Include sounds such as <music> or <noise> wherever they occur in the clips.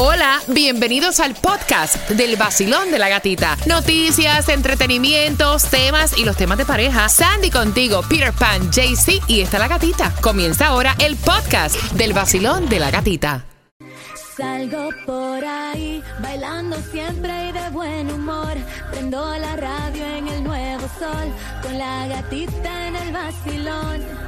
Hola, bienvenidos al podcast del vacilón de la gatita. Noticias, entretenimientos, temas y los temas de pareja. Sandy contigo, Peter Pan, JC y está la gatita. Comienza ahora el podcast del vacilón de la gatita. Salgo por ahí, bailando siempre y de buen humor. Prendo la radio en el nuevo sol, con la gatita en el vacilón.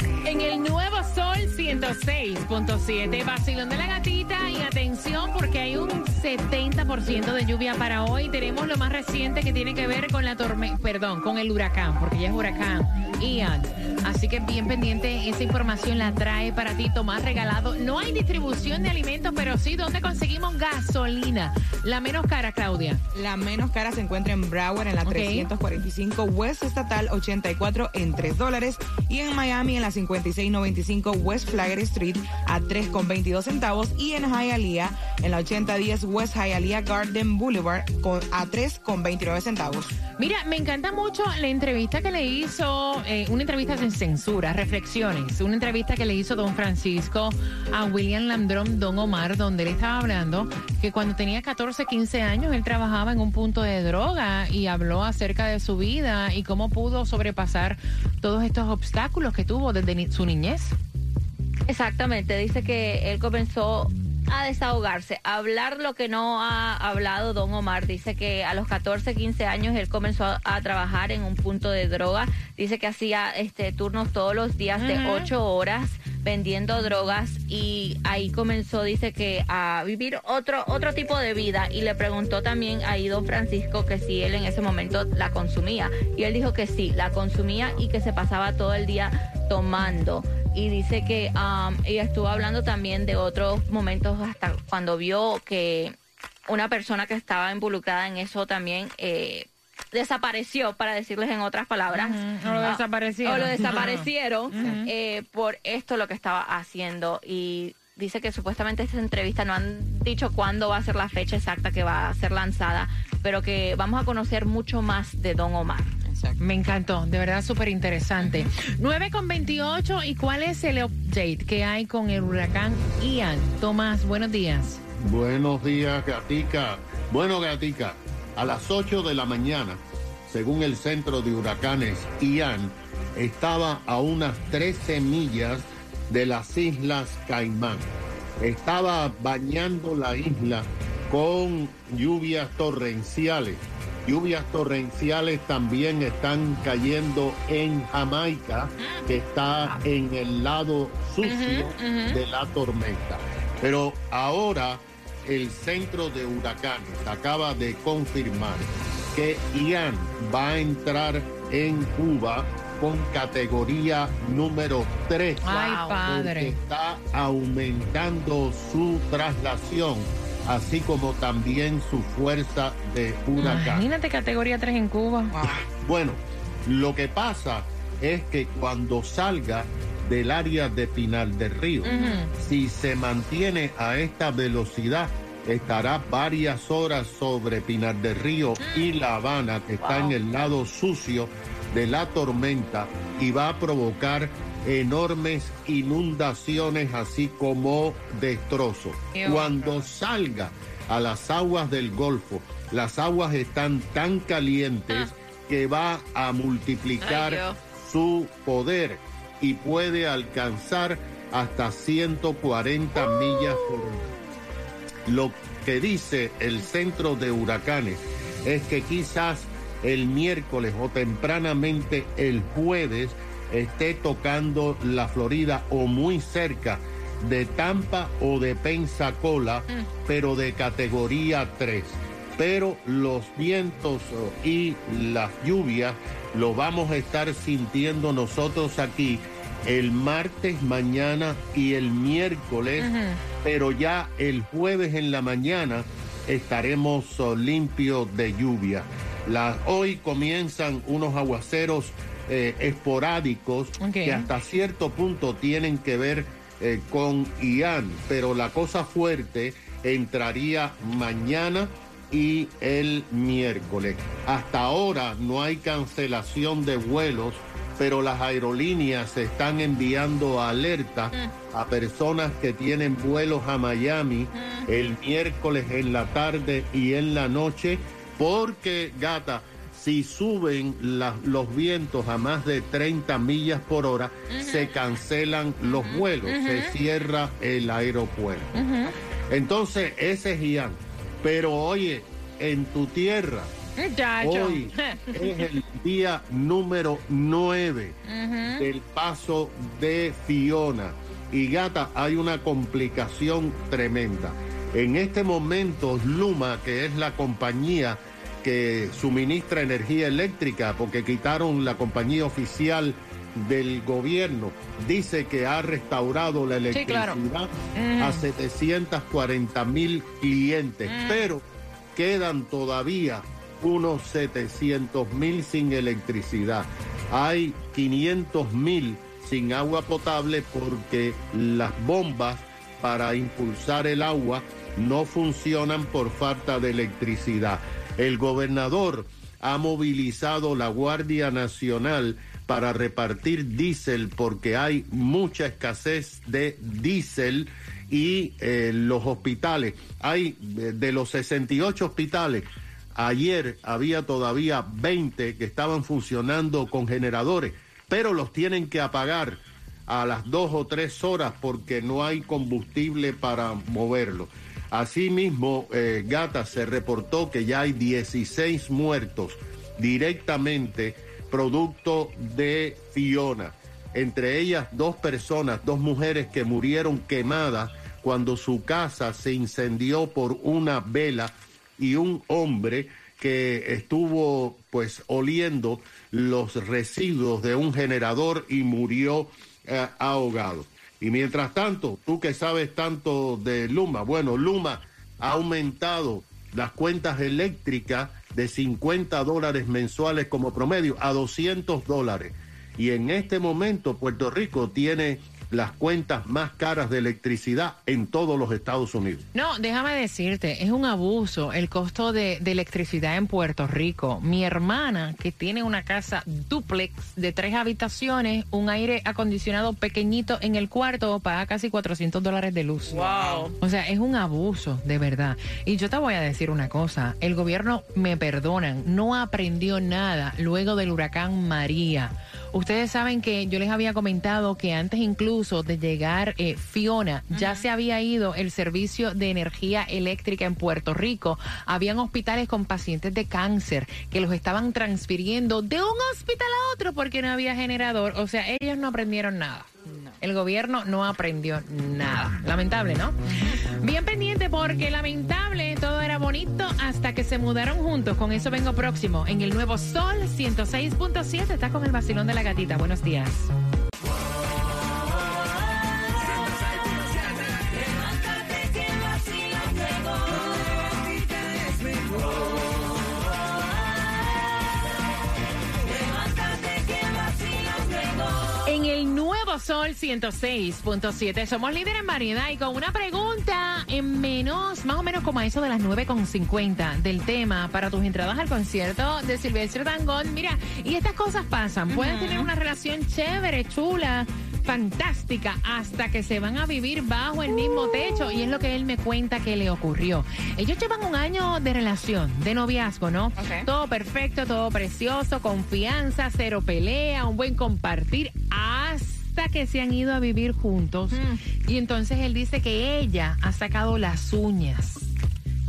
En el nuevo sol 106.7, vacilón de la gatita y atención porque hay un 70% de lluvia para hoy. Tenemos lo más reciente que tiene que ver con la tormenta, perdón, con el huracán, porque ya es huracán Ian. Así que bien pendiente, esa información la trae para ti Tomás Regalado. No hay distribución de alimentos, pero sí donde conseguimos gasolina. La menos cara, Claudia. La menos cara se encuentra en Broward en la Ok. 345 West Estatal 84 en 3 dólares y en Miami en la 5695 West Flagler Street a 3,22 centavos y en Hialeah en la 8010 West Hialeah Garden Boulevard con, a 3,29 centavos. Mira, me encanta mucho la entrevista que le hizo, eh, una entrevista sin censura, reflexiones, una entrevista que le hizo don Francisco a William Landrón, don Omar, donde él estaba hablando que cuando tenía 14, 15 años él trabajaba en un punto de droga y habló acerca de su vida y cómo pudo sobrepasar todos estos obstáculos que tuvo desde su niñez. Exactamente, dice que él comenzó a desahogarse, a hablar lo que no ha hablado don Omar. Dice que a los 14, 15 años él comenzó a, a trabajar en un punto de droga. Dice que hacía este turnos todos los días de Ujú. 8 horas vendiendo drogas y ahí comenzó, dice que a vivir otro otro tipo de vida y le preguntó también ahí don Francisco que si él en ese momento la consumía y él dijo que sí, la consumía y que se pasaba todo el día tomando y dice que um, ella estuvo hablando también de otros momentos hasta cuando vio que una persona que estaba involucrada en eso también eh, desapareció, para decirles en otras palabras. O lo Ah, desaparecieron. O lo desaparecieron eh, por esto lo que estaba haciendo. Y dice que supuestamente esta entrevista no han dicho cuándo va a ser la fecha exacta que va a ser lanzada, pero que vamos a conocer mucho más de Don Omar. Exacto. Me encantó, de verdad súper interesante. 9 con 28, ¿y cuál es el update que hay con el huracán Ian? Tomás, buenos días. Buenos días, Gatica. Bueno, Gatica, a las 8 de la mañana, según el centro de huracanes Ian, estaba a unas 13 millas de las Islas Caimán. Estaba bañando la isla con lluvias torrenciales. Lluvias torrenciales también están cayendo en Jamaica, que está en el lado sucio de la tormenta. Pero ahora el centro de huracanes acaba de confirmar que Ian va a entrar en Cuba con categoría número 3. Ay, padre. Porque está aumentando su traslación, así como también su fuerza de huracán. Imagínate categoría 3 en Cuba. <laughs> Bueno, lo que pasa es que cuando salga del área de Pinal del Río, si se mantiene a esta velocidad, estará varias horas sobre Pinar del Río y La Habana, que está en el lado sucio de la tormenta y va a provocar enormes inundaciones así como destrozos. Cuando salga a las aguas del Golfo, las aguas están tan calientes que va a multiplicar Ay, su poder y puede alcanzar hasta 140 millas por hora. Lo que dice el centro de huracanes es que quizás el miércoles o tempranamente el jueves esté tocando la Florida o muy cerca de Tampa o de Pensacola, pero de categoría 3. Pero los vientos oh, y las lluvias lo vamos a estar sintiendo nosotros aquí el martes mañana y el miércoles, pero ya el jueves en la mañana estaremos oh, limpios de lluvia. La- hoy comienzan unos aguaceros eh, esporádicos que hasta cierto punto tienen que ver eh, con Ian, pero la cosa fuerte entraría mañana y el miércoles. Hasta ahora no hay cancelación de vuelos, pero las aerolíneas están enviando alerta a personas que tienen vuelos a Miami el miércoles en la tarde y en la noche, porque, gata, si suben la- los vientos a más de 30 millas por hora, se cancelan los vuelos, se cierra el aeropuerto. Entonces, ese es Ian. Pero oye, en tu tierra, hoy es el día número 9 del paso de Fiona. Y gata, hay una complicación tremenda. En este momento, Luma, que es la compañía que suministra energía eléctrica, porque quitaron la compañía oficial del gobierno, dice que ha restaurado la Sí, electricidad a 740 mil clientes, pero quedan todavía unos 700 mil sin electricidad. Hay 500 mil sin agua potable porque las bombas para impulsar el agua no funcionan por falta de electricidad. El gobernador ha movilizado la Guardia Nacional para repartir diésel porque hay mucha escasez de diésel y eh, los hospitales. Hay eh, de los 68 hospitales, ayer había todavía 20 que estaban funcionando con generadores, pero los tienen que apagar a las dos o tres horas porque no hay combustible para moverlo. Asimismo, eh, Gata se reportó que ya hay 16 muertos directamente producto de Fiona. Entre ellas dos personas, dos mujeres que murieron quemadas cuando su casa se incendió por una vela y un hombre que estuvo pues oliendo los residuos de un generador y murió eh, ahogado. Y mientras tanto, tú que sabes tanto de Luma, bueno, Luma ha aumentado las cuentas eléctricas de 50 dólares mensuales como promedio a 200 dólares. Y en este momento Puerto Rico tiene las cuentas más caras de electricidad en todos los Estados Unidos. No, déjame decirte, es un abuso el costo de, de electricidad en Puerto Rico. Mi hermana, que tiene una casa duplex de tres habitaciones, un aire acondicionado pequeñito en el cuarto, paga casi 400 dólares de luz. Wow. O sea, es un abuso, de verdad. Y yo te voy a decir una cosa, el gobierno, me perdonan, no aprendió nada luego del huracán María. Ustedes saben que yo les había comentado que antes incluso de llegar eh, Fiona, ya se había ido el servicio de energía eléctrica en Puerto Rico. Habían hospitales con pacientes de cáncer que los estaban transfiriendo de un hospital a otro porque no había generador. O sea, ellos no aprendieron nada. El gobierno no aprendió nada. Lamentable, ¿no? Bien pendiente porque lamentable, todo era bonito hasta que se mudaron juntos. Con eso vengo próximo en el nuevo Sol 106.7. Está con el vacilón de la gatita. Buenos días. Sol 106.7 somos líderes en variedad y con una pregunta en menos, más o menos como a eso de las 9.50 del tema para tus entradas al concierto de Silvestre Dangón. Mira, y estas cosas pasan. Pueden tener una relación chévere, chula, fantástica, hasta que se van a vivir bajo el mismo techo. Y es lo que él me cuenta que le ocurrió. Ellos llevan un año de relación, de noviazgo, ¿no? Ok. Todo perfecto, todo precioso, confianza, cero pelea, un buen compartir, hasta que se han ido a vivir juntos. Y entonces él dice que ella ha sacado las uñas.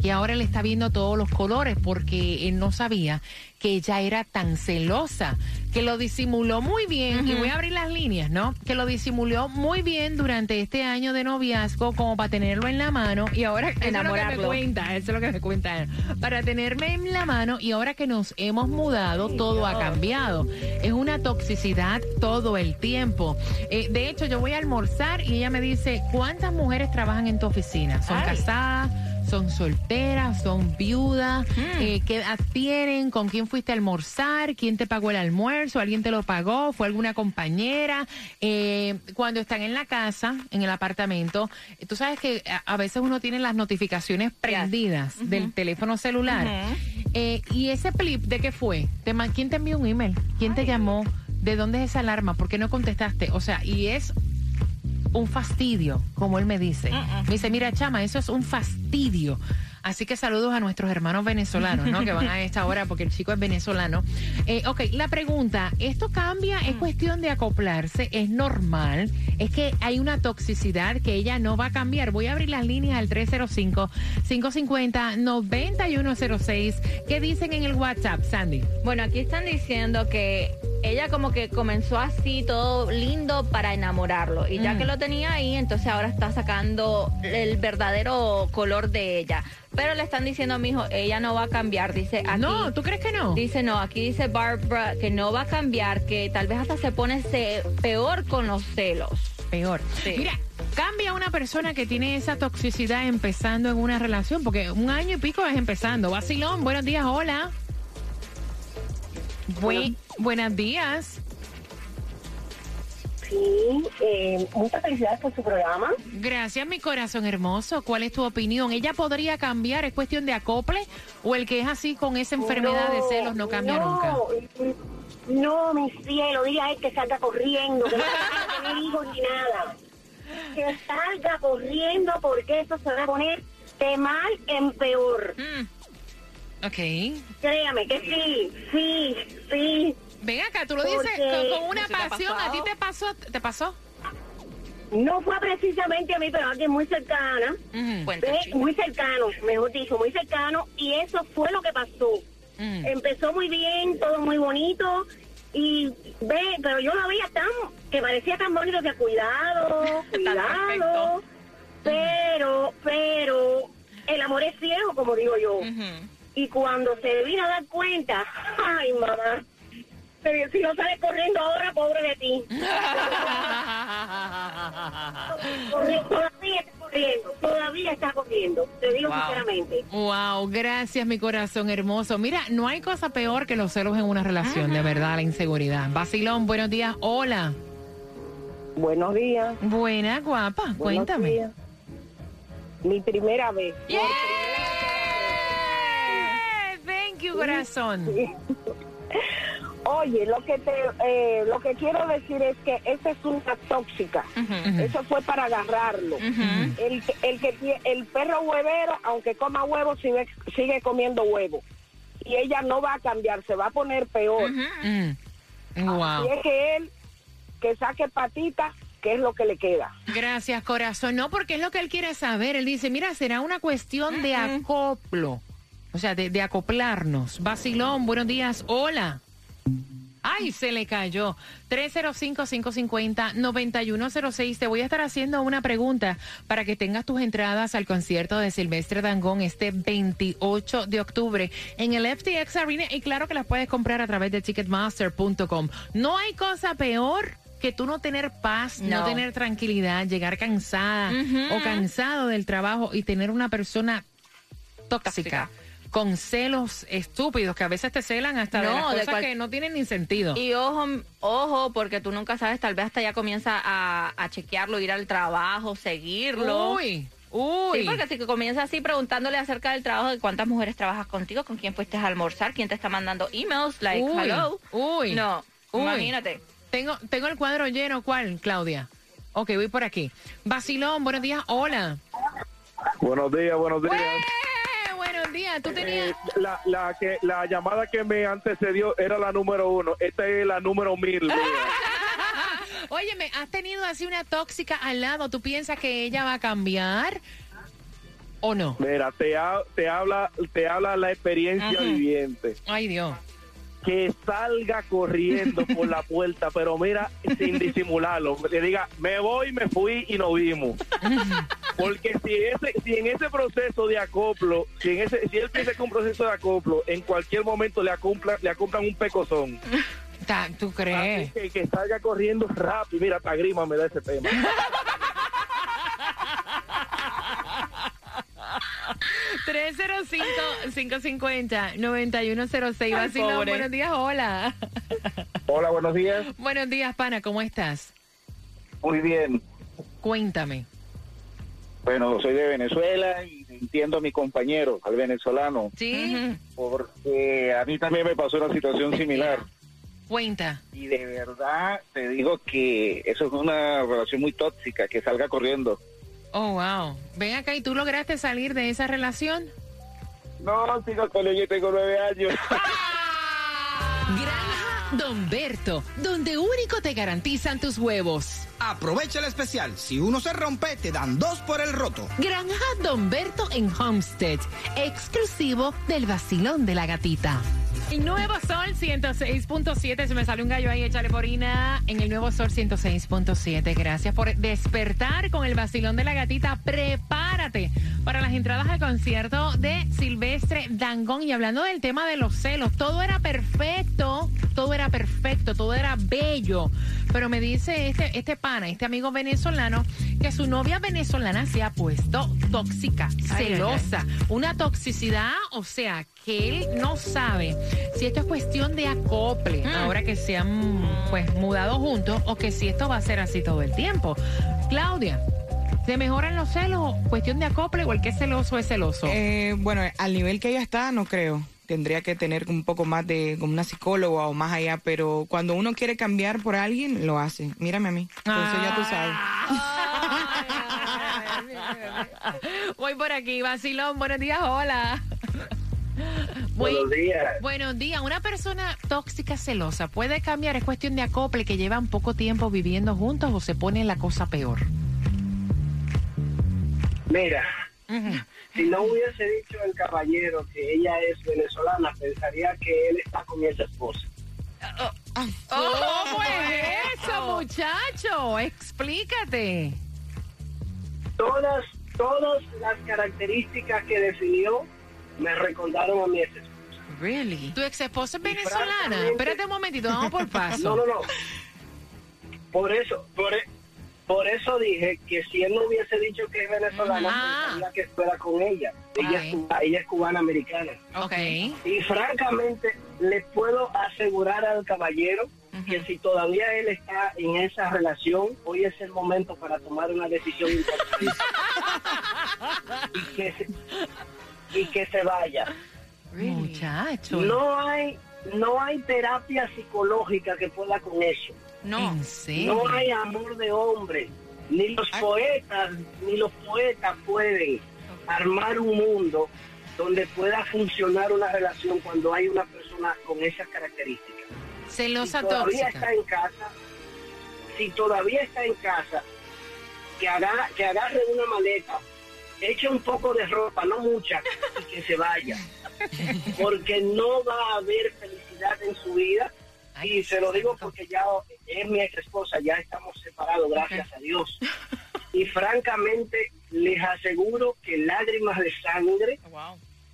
Y ahora él está viendo todos los colores porque él no sabía que ella era tan celosa, que lo disimuló muy bien, y voy a abrir las líneas, ¿no? Que lo disimuló muy bien durante este año de noviazgo como para tenerlo en la mano y ahora eso es lo que me Enamorarlo. cuenta, eso es lo que me cuenta. Para tenerme en la mano y ahora que nos hemos mudado, todo ha cambiado. Es una toxicidad todo el tiempo. Eh, de hecho, yo voy a almorzar y ella me dice, ¿cuántas mujeres trabajan en tu oficina? ¿Son Ay. casadas? Son solteras, son viudas, eh, qué edad tienen, con quién fuiste a almorzar, quién te pagó el almuerzo, alguien te lo pagó, fue alguna compañera. Eh, cuando están en la casa, en el apartamento, eh, tú sabes que a, veces uno tiene las notificaciones prendidas del teléfono celular. Eh, ¿Y ese flip de qué fue? ¿Te ma- ¿Quién te envió un email? ¿Quién te llamó? ¿De dónde es esa alarma? ¿Por qué no contestaste? O sea, y es un fastidio, como él me dice. Me dice, mira, chama, eso es un fastidio. Así que saludos a nuestros hermanos venezolanos, ¿no? Que van a esta hora porque el chico es venezolano. Eh, ok, la pregunta, ¿esto cambia? ¿Es cuestión de acoplarse? ¿Es normal? ¿Es que hay una toxicidad que ella no va a cambiar? Voy a abrir las líneas al 305-550-9106. ¿Qué dicen en el WhatsApp, Sandy? Bueno, aquí están diciendo que ella como que comenzó así, todo lindo para enamorarlo. Y ya que lo tenía ahí, entonces ahora está sacando el verdadero color de ella. Pero le están diciendo a mi hijo, ella no va a cambiar. Dice aquí. No, ¿tú crees que no? Dice no, aquí dice Barbara que no va a cambiar, que tal vez hasta se pone se- peor con los celos. Peor. Sí. Mira, cambia una persona que tiene esa toxicidad empezando en una relación, porque un año y pico es empezando. Vacilón, buenos días, hola. Buen- buenos días. Sí, eh, muchas felicidades por su programa. Gracias, mi corazón hermoso. ¿Cuál es tu opinión? ¿Ella podría cambiar? ¿Es cuestión de acople? ¿O el que es así con esa enfermedad de celos no cambia no, nunca? No, mi cielo, diga a él que salga corriendo, que no tener hijos ni nada. Que salga corriendo porque eso se va a poner de mal en peor. Ok. Créame que sí, sí, sí. Ven acá, tú lo dices con, con una ¿No se te ha pasión. ¿A ti te pasó? ¿Te pasó? No fue precisamente a mí, pero a alguien muy cercana. Muy cercano, mejor dicho, muy cercano. Y eso fue lo que pasó. Empezó muy bien, todo muy bonito. Y ve, pero yo lo veía tan, que parecía tan bonito que cuidado, <laughs> cuidado. Pero, pero, el amor es ciego, como digo yo. Y cuando se vino a dar cuenta, ay mamá, pero si no sales corriendo ahora, pobre de ti. <laughs> Todavía está corriendo, todavía está corriendo, te digo Wow. sinceramente. Wow, gracias mi corazón hermoso. Mira, no hay cosa peor que los celos en una relación, de verdad, la inseguridad. Vacilón, buenos días, hola. Buenos días. Buena, guapa, buenos cuéntame. días. Mi primera vez. Yeah, Corazón. Oye, lo que te, eh, lo que quiero decir es que esa es una tóxica. Eso fue para agarrarlo. el, que- el que el perro huevero, aunque coma huevo, sigue, sigue comiendo huevo. Y ella no va a cambiar, se va a poner peor. Mm. Wow. Y es que él que saque patitas, que es lo que le queda. Gracias, corazón. No, porque es lo que él quiere saber. Él dice, mira, será una cuestión de acoplo. O sea, de, de acoplarnos. Vacilón, buenos días. Hola. Ay, se le cayó. 305-550-9106. Te voy a estar haciendo una pregunta para que tengas tus entradas al concierto de Silvestre Dangón este 28 de octubre en el FTX Arena. Y claro que las puedes comprar a través de ticketmaster.com. No hay cosa peor que tú no tener paz, no, No. tener tranquilidad, llegar cansada o cansado del trabajo y tener una persona tóxica. Tóxica. Con celos estúpidos que a veces te celan hasta de No, las de cosas cual- que no tienen ni sentido. Y ojo, ojo, porque tú nunca sabes, tal vez hasta ya comienza a, a chequearlo, ir al trabajo, seguirlo. Uy, uy. Sí, porque si que comienza así preguntándole acerca del trabajo, de cuántas mujeres trabajas contigo, con quién fuiste a almorzar, quién te está mandando emails, like, Uy, hello. uy, No, uy. imagínate. Tengo, tengo el cuadro lleno. ¿Cuál, Claudia? Ok, voy por aquí. Vacilón, buenos días. Hola. Buenos días, buenos días. Buenos días. Tú tenías... Eh, la, la, que, la llamada que me antecedió era la número uno. Esta es la número mil. Óyeme, <laughs> ¿has tenido así una tóxica al lado? ¿Tú piensas que ella va a cambiar o no? Mira, te, ha- te, habla, te habla la experiencia viviente. Ay, Dios. Que salga corriendo por la puerta, pero mira, sin disimularlo. Le diga, me voy, me fui y nos vimos. Porque si, ese, si en ese proceso de acoplo, si, en ese, si él piensa que un proceso de acoplo, en cualquier momento le acomplan, le acomplan un pecozón. ¿Tú Así crees? que, que salga corriendo rápido. Mira, hasta grima me da ese tema. <laughs> 1-855-550-9106. Vacilón, buenos días, hola. Hola, buenos días. buenos días, pana, ¿cómo estás? Muy bien. Cuéntame. Bueno, soy de Venezuela y entiendo a mi compañero, al venezolano, ¿Sí? porque a mí también me pasó una situación similar. Cuenta. Y de verdad te digo que eso es una relación muy tóxica, que salga corriendo. Oh, wow. Ven acá y tú lograste salir de esa relación. No, sigo con ella y tengo nueve años. <laughs> Granja Don Berto, donde único te garantizan tus huevos. Aprovecha el especial. Si uno se rompe, te dan dos por el roto. Granja Don Berto en Homestead, exclusivo del vacilón de la gatita. El Nuevo Sol 106.7, se me sale un gallo ahí, échale porina en el Nuevo Sol 106.7. Gracias por despertar con el vacilón de la gatita. Prepárate para las entradas al concierto de Silvestre Dangón. Y hablando del tema de los celos, todo era perfecto, todo era perfecto, todo era bello. Pero me dice este, este pana, este amigo venezolano, que su novia venezolana se ha puesto tóxica, Ay, ay, celosa. Una toxicidad, o sea, que él no sabe si esto es cuestión de acople, ahora que se han pues mudado juntos, o que si esto va a ser así todo el tiempo. Claudia, ¿se mejoran los celos? ¿Cuestión de acople o el que es celoso es celoso? Eh, bueno, al nivel que ella está, no creo. Tendría que tener un poco más de como una psicóloga o más allá, pero cuando uno quiere cambiar por alguien, lo hace. Mírame a mí. Entonces ya tú sabes. <laughs> Voy por aquí, vacilón. Buenos días, hola. Buenos días. Buenos días. Una persona tóxica, celosa, ¿puede cambiar? ¿Es cuestión de acople que llevan poco tiempo viviendo juntos o se pone la cosa peor? Mira, si no hubiese dicho el caballero que ella es venezolana, pensaría que él está con mi ex esposa. ¿Cómo es eso, muchacho? Explícate. Todas, todas las características que definió me recordaron a mi ex esposa. Really? ¿Tu ex esposa es venezolana? Espérate un momentito, vamos por <laughs> paso. No, no, no. Por eso, por, e- por eso dije que si él no hubiese dicho que es venezolana, Ah. pensaría que fuera con ella. Ella, Ay. es, cuba- ella es cubana americana. Ok. Y francamente, les puedo asegurar al caballero que si todavía él está en esa relación, hoy es el momento para tomar una decisión importante. y, que se, y que se vaya. Muchacho. No hay, no hay terapia psicológica que pueda con eso. No. No hay amor de hombre. Ni los poetas, ni los poetas pueden armar un mundo donde pueda funcionar una relación cuando hay una persona con esas características. Celosa si todavía tóxica. está en casa, si todavía está en casa, que agarra, que agarre una maleta, eche un poco de ropa, no mucha, y que se vaya. <laughs> Porque no va a haber felicidad en su vida. Ay, Y se lo digo porque ya es mi ex esposa, ya estamos separados, gracias a Dios. Y francamente, les aseguro que lágrimas de sangre,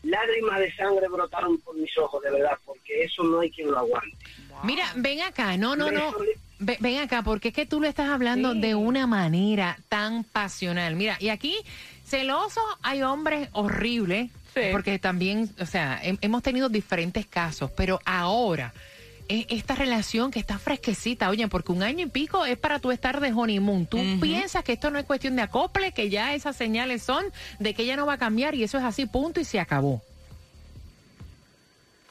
lágrimas de sangre brotaron por mis ojos, de verdad, porque eso no hay quien lo aguante. Mira, ven acá, no, no, no. Ven acá, porque es que tú lo estás hablando de una manera tan pasional. Mira, y aquí, celoso, hay hombres horribles, porque también, o sea, hem- hemos tenido diferentes casos, pero ahora, esta relación que está fresquecita, oye, porque un año y pico es para tú estar de honeymoon. Tú piensas que esto no es cuestión de acople, que ya esas señales son de que ella no va a cambiar y eso es así, punto, y se acabó.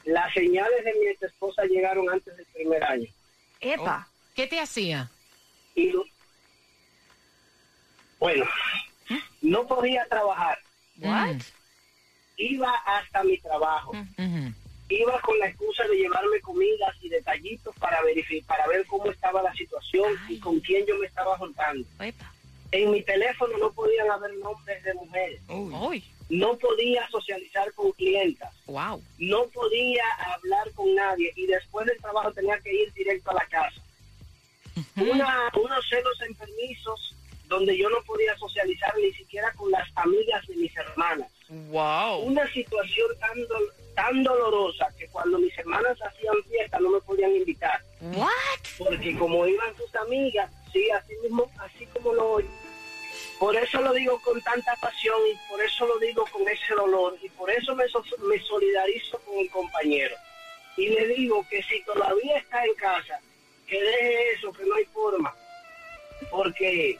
Las señales de mi ex esposa llegaron antes del primer año. Epa. ¿Qué te hacía? Y lo- bueno, no podía trabajar. What? Iba hasta mi trabajo. Iba con la excusa de llevarme comidas y detallitos para verificar, para ver cómo estaba la situación y con quién yo me estaba juntando. Epa. En mi teléfono no podían haber nombres de mujeres. Uy, No podía socializar con clientas. wow. no podía hablar con nadie y después del trabajo tenía que ir directo a la casa. Una, unos celos enfermizos donde yo no podía socializar ni siquiera con las amigas de mis hermanas. Wow. Una situación tan, tan dolorosa que cuando mis hermanas hacían fiesta no me podían invitar. What? Porque como iban sus amigas, sí, así mismo, así como lo oyen, Por eso lo digo con tanta pasión y por eso lo digo con ese dolor y por eso me, so- me solidarizo con mi compañero. Y le digo que si todavía está en casa, que deje eso, que no hay forma. Porque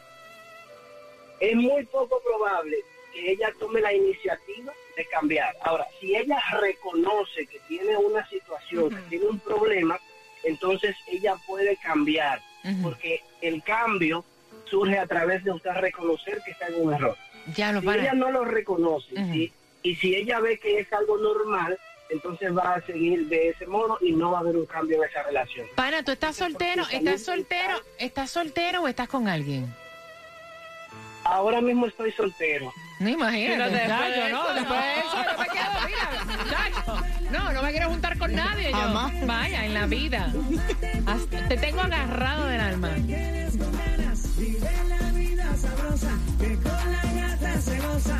es muy poco probable que ella tome la iniciativa de cambiar. Ahora, ella reconoce que tiene una situación, que tiene un problema, entonces ella puede cambiar, porque el cambio surge a través de usted reconocer que está en un error. Ya lo Si para. ella no lo reconoce y si ella ve que es algo normal, entonces va a seguir de ese modo y no va a haber un cambio en esa relación. Pana, ¿tú estás soltero? ¿Estás soltero? ¿Estás soltero o estás con alguien? Ahora mismo estoy soltero. No imagínate, Pero después de no, eso, después no. de eso no me quedo, mira. No, no me quiero juntar con nadie yo. Vaya, en la vida. Hasta- te tengo agarrado del alma. Vive la vida sabrosa, que con la gata se goza.